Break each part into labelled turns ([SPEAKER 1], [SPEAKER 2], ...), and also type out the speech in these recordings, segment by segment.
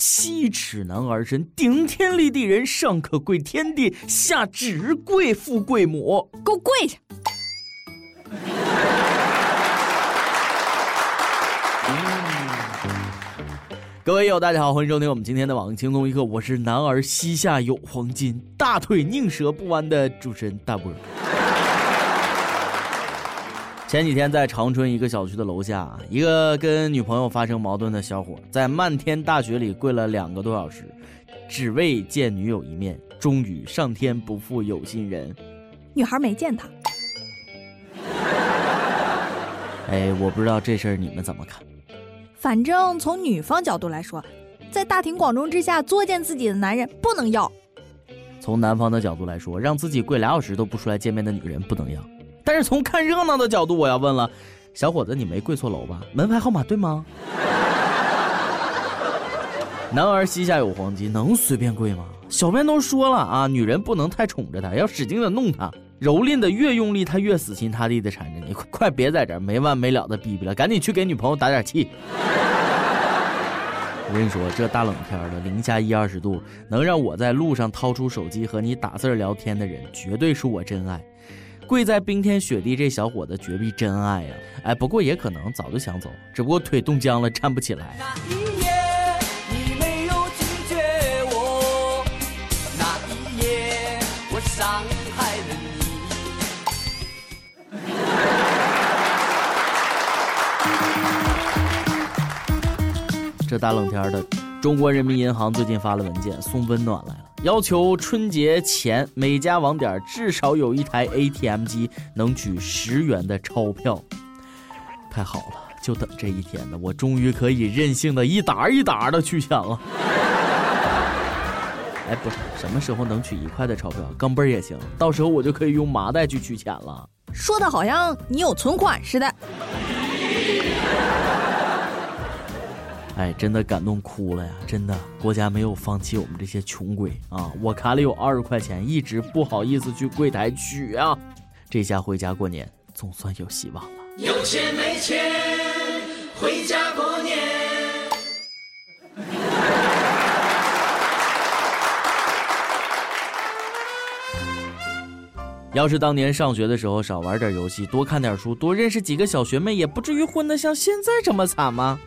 [SPEAKER 1] 七尺男儿身，顶天立地人，上可跪天地，下只跪富贵母。
[SPEAKER 2] 给我跪下！
[SPEAKER 1] 各位友，大家好，欢迎收听我们今天的网易轻松一刻，我是男儿膝下有黄金，大腿宁折不弯的主持人大波。前几天在长春一个小区的楼下，一个跟女朋友发生矛盾的小伙，在漫天大雪里跪了两个多小时，只为见女友一面。终于，上天不负有心人，
[SPEAKER 2] 女孩没见他。
[SPEAKER 1] 哎，我不知道这事儿你们怎么看？
[SPEAKER 2] 反正从女方角度来说，在大庭广众之下作践自己的男人不能要；
[SPEAKER 1] 从男方的角度来说，让自己跪俩小时都不出来见面的女人不能要。但是从看热闹的角度，我要问了，小伙子，你没跪错楼吧？门牌号码对吗？男儿膝下有黄金，能随便跪吗？小编都说了啊，女人不能太宠着她，要使劲的弄她，蹂躏的越用力，她越死心塌地的缠着你。快 快别在这没完没了的逼逼了，赶紧去给女朋友打点气。我跟你说，这大冷天的，零下一二十度，能让我在路上掏出手机和你打字聊天的人，绝对是我真爱。跪在冰天雪地，这小伙子绝壁真爱呀！哎，不过也可能早就想走，只不过腿冻僵了，站不起来。这大冷天的，中国人民银行最近发了文件，送温暖来了，要求春节前每家网点至少有一台 ATM 机能取十元的钞票。太好了，就等这一天呢，我终于可以任性的一沓一沓的去抢了。哎，不是，什么时候能取一块的钞票？钢镚也行，到时候我就可以用麻袋去取钱了。
[SPEAKER 2] 说的好像你有存款似的。
[SPEAKER 1] 哎，真的感动哭了呀！真的，国家没有放弃我们这些穷鬼啊！我卡里有二十块钱，一直不好意思去柜台取啊。这下回家过年，总算有希望了。有钱没钱，回家过年。要是当年上学的时候少玩点游戏，多看点书，多认识几个小学妹，也不至于混得像现在这么惨吗？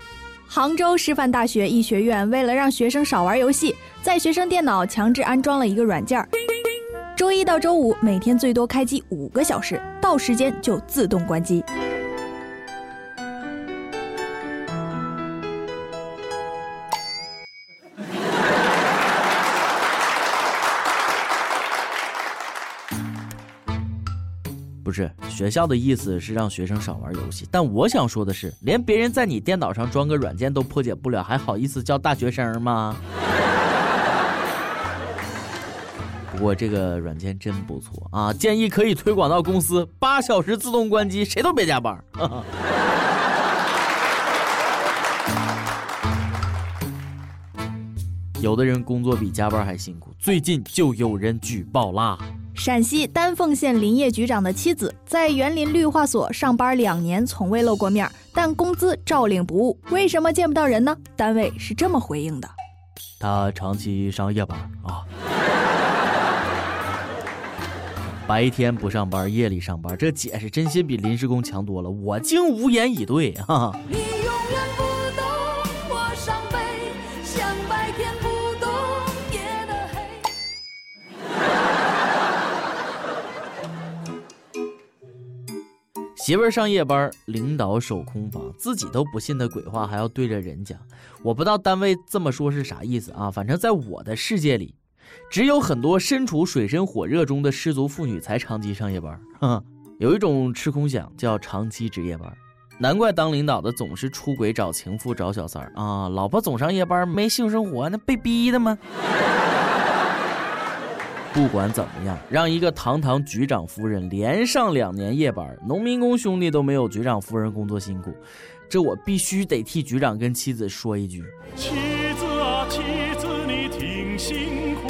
[SPEAKER 2] 杭州师范大学医学院为了让学生少玩游戏，在学生电脑强制安装了一个软件儿，周一到周五每天最多开机五个小时，到时间就自动关机。
[SPEAKER 1] 是学校的意思是让学生少玩游戏，但我想说的是，连别人在你电脑上装个软件都破解不了，还好意思叫大学生吗？不过这个软件真不错啊，建议可以推广到公司，八小时自动关机，谁都别加班。有的人工作比加班还辛苦，最近就有人举报啦。
[SPEAKER 2] 陕西丹凤县林业局长的妻子在园林绿化所上班两年，从未露过面，但工资照领不误。为什么见不到人呢？单位是这么回应的：
[SPEAKER 1] 他长期上夜班啊，白天不上班，夜里上班。这解释真心比临时工强多了，我竟无言以对啊。媳妇儿上夜班，领导守空房，自己都不信的鬼话，还要对着人讲。我不知道单位这么说是啥意思啊？反正在我的世界里，只有很多身处水深火热中的失足妇女才长期上夜班。有一种吃空饷叫长期值夜班，难怪当领导的总是出轨找情妇找小三儿啊！老婆总上夜班，没性生活，那被逼的吗？不管怎么样，让一个堂堂局长夫人连上两年夜班，农民工兄弟都没有局长夫人工作辛苦，这我必须得替局长跟妻子说一句：妻子啊，妻子，你挺辛苦。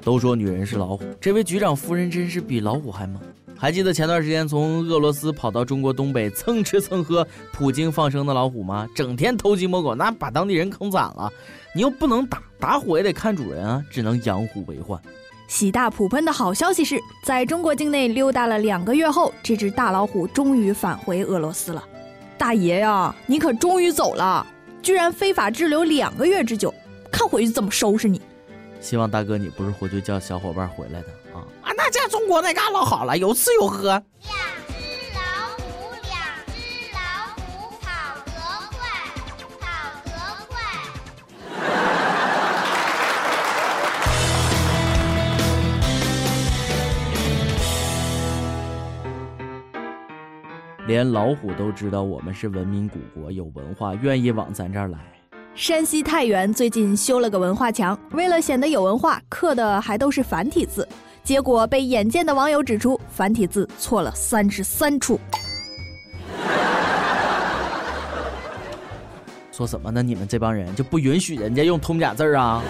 [SPEAKER 1] 都说女人是老虎，这位局长夫人真是比老虎还猛。还记得前段时间从俄罗斯跑到中国东北蹭吃蹭喝、普京放生的老虎吗？整天偷鸡摸狗，那把当地人坑惨了。你又不能打，打虎也得看主人啊，只能养虎为患。
[SPEAKER 2] 喜大普奔的好消息是，在中国境内溜达了两个月后，这只大老虎终于返回俄罗斯了。大爷呀，你可终于走了，居然非法滞留两个月之久，看回去怎么收拾你！
[SPEAKER 1] 希望大哥你不是回去叫小伙伴回来的啊！
[SPEAKER 3] 啊，那在中国那嘎老好了，有吃有喝。
[SPEAKER 1] 两只老虎，两只老虎跑得快，跑得快连老虎都知道我们是文明古国，有文化，愿意往咱这儿来。
[SPEAKER 2] 山西太原最近修了个文化墙，为了显得有文化，刻的还都是繁体字，结果被眼尖的网友指出，繁体字错了三十三处。
[SPEAKER 1] 说什么呢？你们这帮人就不允许人家用通假字啊？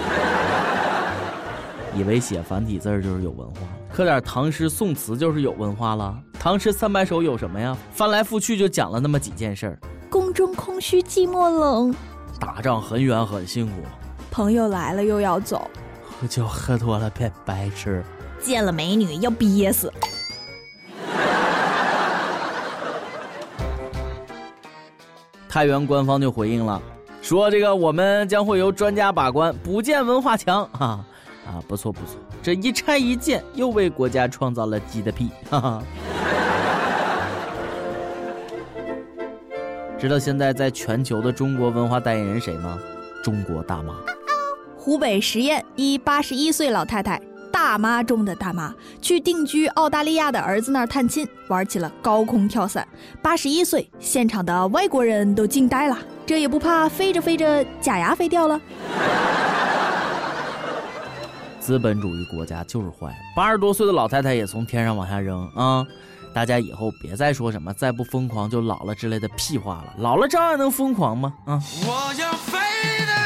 [SPEAKER 1] 以为写繁体字就是有文化，刻点唐诗宋词就是有文化了？唐诗三百首有什么呀？翻来覆去就讲了那么几件事儿：
[SPEAKER 2] 宫中空虚寂寞冷，
[SPEAKER 1] 打仗很远很辛苦，
[SPEAKER 2] 朋友来了又要走，
[SPEAKER 1] 喝酒喝多了变白痴，
[SPEAKER 2] 见了美女要憋死。
[SPEAKER 1] 太原官方就回应了，说这个我们将会由专家把关，不见文化墙 啊啊，不错不错，这一拆一建又为国家创造了 GDP，哈哈。知道现在在全球的中国文化代言人谁吗？中国大妈。
[SPEAKER 2] 湖北十堰一八十一岁老太太，大妈中的大妈，去定居澳大利亚的儿子那儿探亲，玩起了高空跳伞。八十一岁，现场的外国人都惊呆了，这也不怕飞着飞着假牙飞掉了？
[SPEAKER 1] 资本主义国家就是坏，八十多岁的老太太也从天上往下扔啊！大家以后别再说什么“再不疯狂就老了”之类的屁话了，老了照样能疯狂吗？啊！我要飞得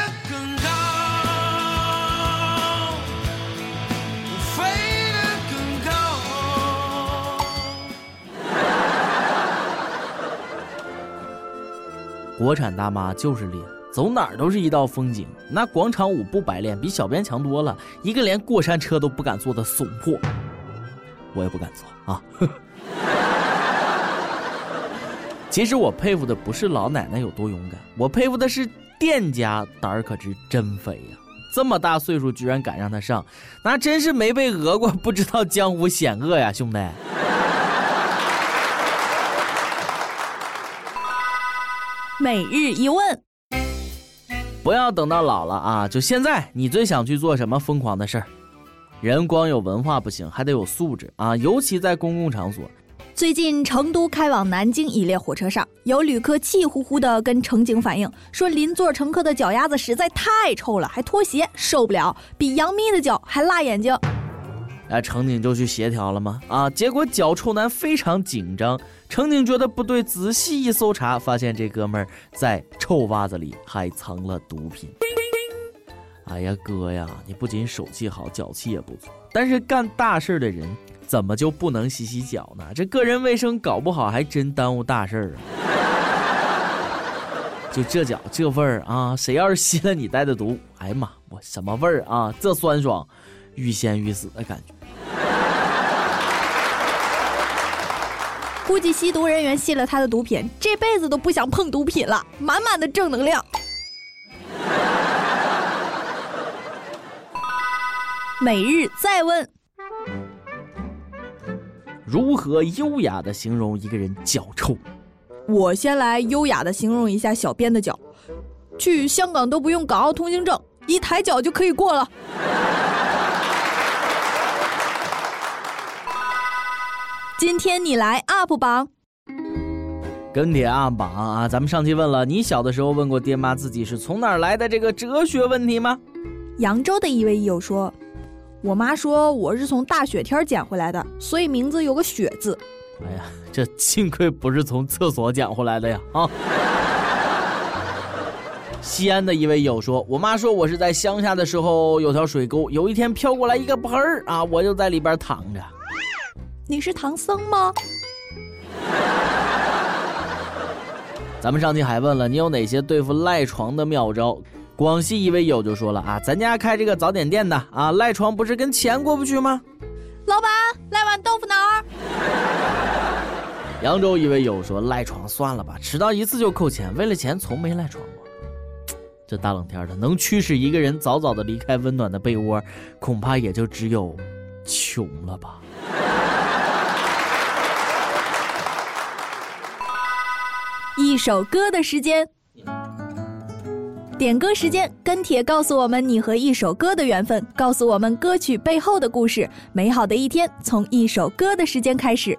[SPEAKER 1] 国产大妈就是厉害，走哪儿都是一道风景。那广场舞不白练，比小编强多了。一个连过山车都不敢坐的怂货，我也不敢坐啊。其实我佩服的不是老奶奶有多勇敢，我佩服的是店家胆儿可是真肥呀！这么大岁数居然敢让他上，那真是没被讹过，不知道江湖险恶呀，兄弟！
[SPEAKER 2] 每日一问，
[SPEAKER 1] 不要等到老了啊，就现在，你最想去做什么疯狂的事儿？人光有文化不行，还得有素质啊，尤其在公共场所。
[SPEAKER 2] 最近，成都开往南京一列火车上，有旅客气呼呼地跟乘警反映说，邻座乘客的脚丫子实在太臭了，还脱鞋，受不了，比杨幂的脚还辣眼睛。
[SPEAKER 1] 哎，乘警就去协调了吗？啊，结果脚臭男非常紧张，乘警觉得不对，仔细一搜查，发现这哥们儿在臭袜子里还藏了毒品。哎呀，哥呀，你不仅手气好，脚气也不错，但是干大事的人。怎么就不能洗洗脚呢？这个人卫生搞不好还真耽误大事儿啊！就这脚这味儿啊，谁要是吸了你带的毒，哎呀妈，我什么味儿啊？这酸爽，欲仙欲死的感觉。
[SPEAKER 2] 估计吸毒人员吸了他的毒品，这辈子都不想碰毒品了，满满的正能量。每日再问。
[SPEAKER 1] 如何优雅的形容一个人脚臭？
[SPEAKER 2] 我先来优雅的形容一下小编的脚。去香港都不用港澳通行证，一抬脚就可以过了。今天你来 UP 榜，
[SPEAKER 1] 跟帖 UP 榜啊！咱们上期问了，你小的时候问过爹妈自己是从哪儿来的这个哲学问题吗？
[SPEAKER 2] 扬州的一位益友说。我妈说我是从大雪天捡回来的，所以名字有个“雪”字。
[SPEAKER 1] 哎呀，这幸亏不是从厕所捡回来的呀！啊。西安的一位友说，我妈说我是在乡下的时候有条水沟，有一天飘过来一个盆儿啊，我就在里边躺着。
[SPEAKER 2] 你是唐僧吗？
[SPEAKER 4] 咱们上期还问了你有哪些对付赖床的妙招，广西一位友就说了啊，咱家开这个早点店的啊，赖床不是跟钱过不去吗？
[SPEAKER 2] 老板，来碗豆腐脑儿。
[SPEAKER 4] 扬州一位友说赖床算了吧，迟到一次就扣钱，为了钱从没赖床过。这大冷天的，能驱使一个人早早的离开温暖的被窝，恐怕也就只有穷了吧。
[SPEAKER 2] 一首歌的时间，点歌时间，跟帖告诉我们你和一首歌的缘分，告诉我们歌曲背后的故事。美好的一天从一首歌的时间开始。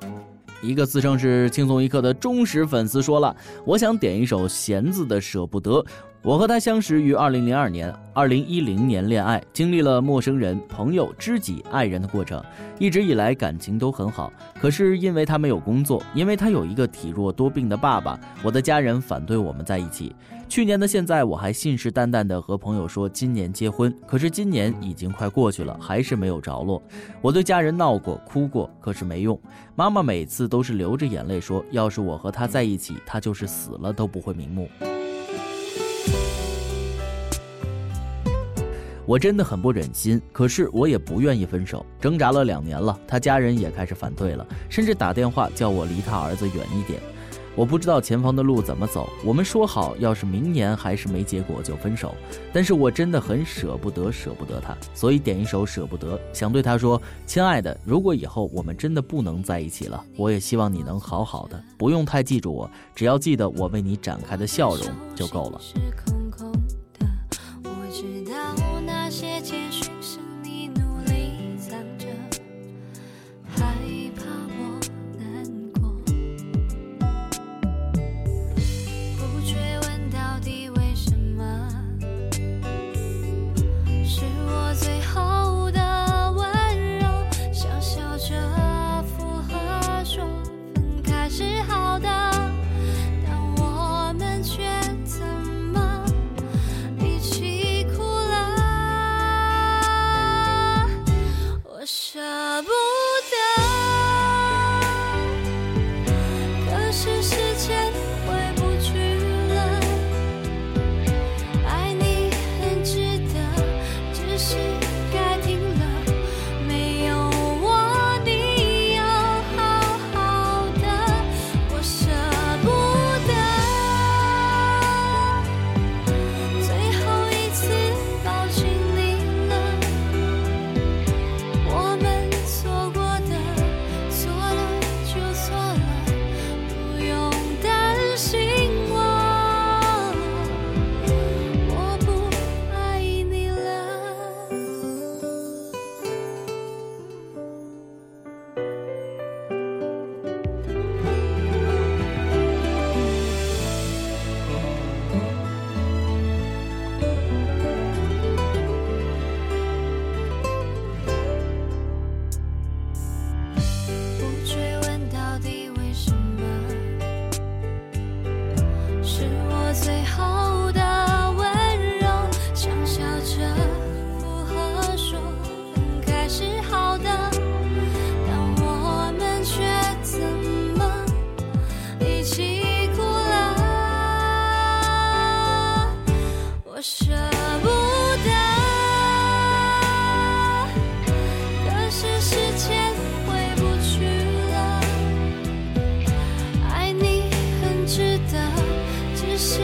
[SPEAKER 4] 一个自称是轻松一刻的忠实粉丝说了：“我想点一首弦子的《舍不得》。我和他相识于二零零二年，二零一零年恋爱，经历了陌生人、朋友、知己、爱人的过程，一直以来感情都很好。可是因为他没有工作，因为他有一个体弱多病的爸爸，我的家人反对我们在一起。去年的现在，我还信誓旦旦地和朋友说今年结婚，可是今年已经快过去了，还是没有着落。我对家人闹过、哭过，可是没用。妈妈每次都是流着眼泪说，要是我和他在一起，他就是死了都不会瞑目。我真的很不忍心，可是我也不愿意分手。挣扎了两年了，他家人也开始反对了，甚至打电话叫我离他儿子远一点。我不知道前方的路怎么走。我们说好，要是明年还是没结果就分手。但是我真的很舍不得，舍不得他，所以点一首《舍不得》，想对他说：亲爱的，如果以后我们真的不能在一起了，我也希望你能好好的，不用太记住我，只要记得我为你展开的笑容就够了。只是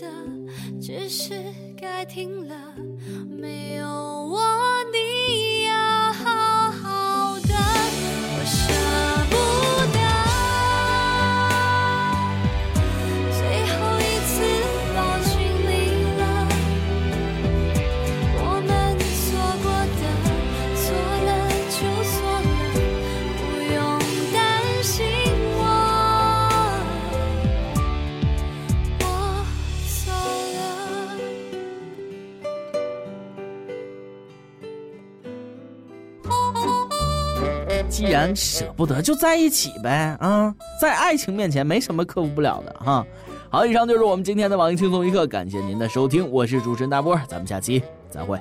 [SPEAKER 4] 的，只是该停了。没有
[SPEAKER 1] 既然舍不得，就在一起呗啊！在爱情面前，没什么克服不了的哈。好，以上就是我们今天的网易轻松一刻，感谢您的收听，我是主持人大波，咱们下期再会。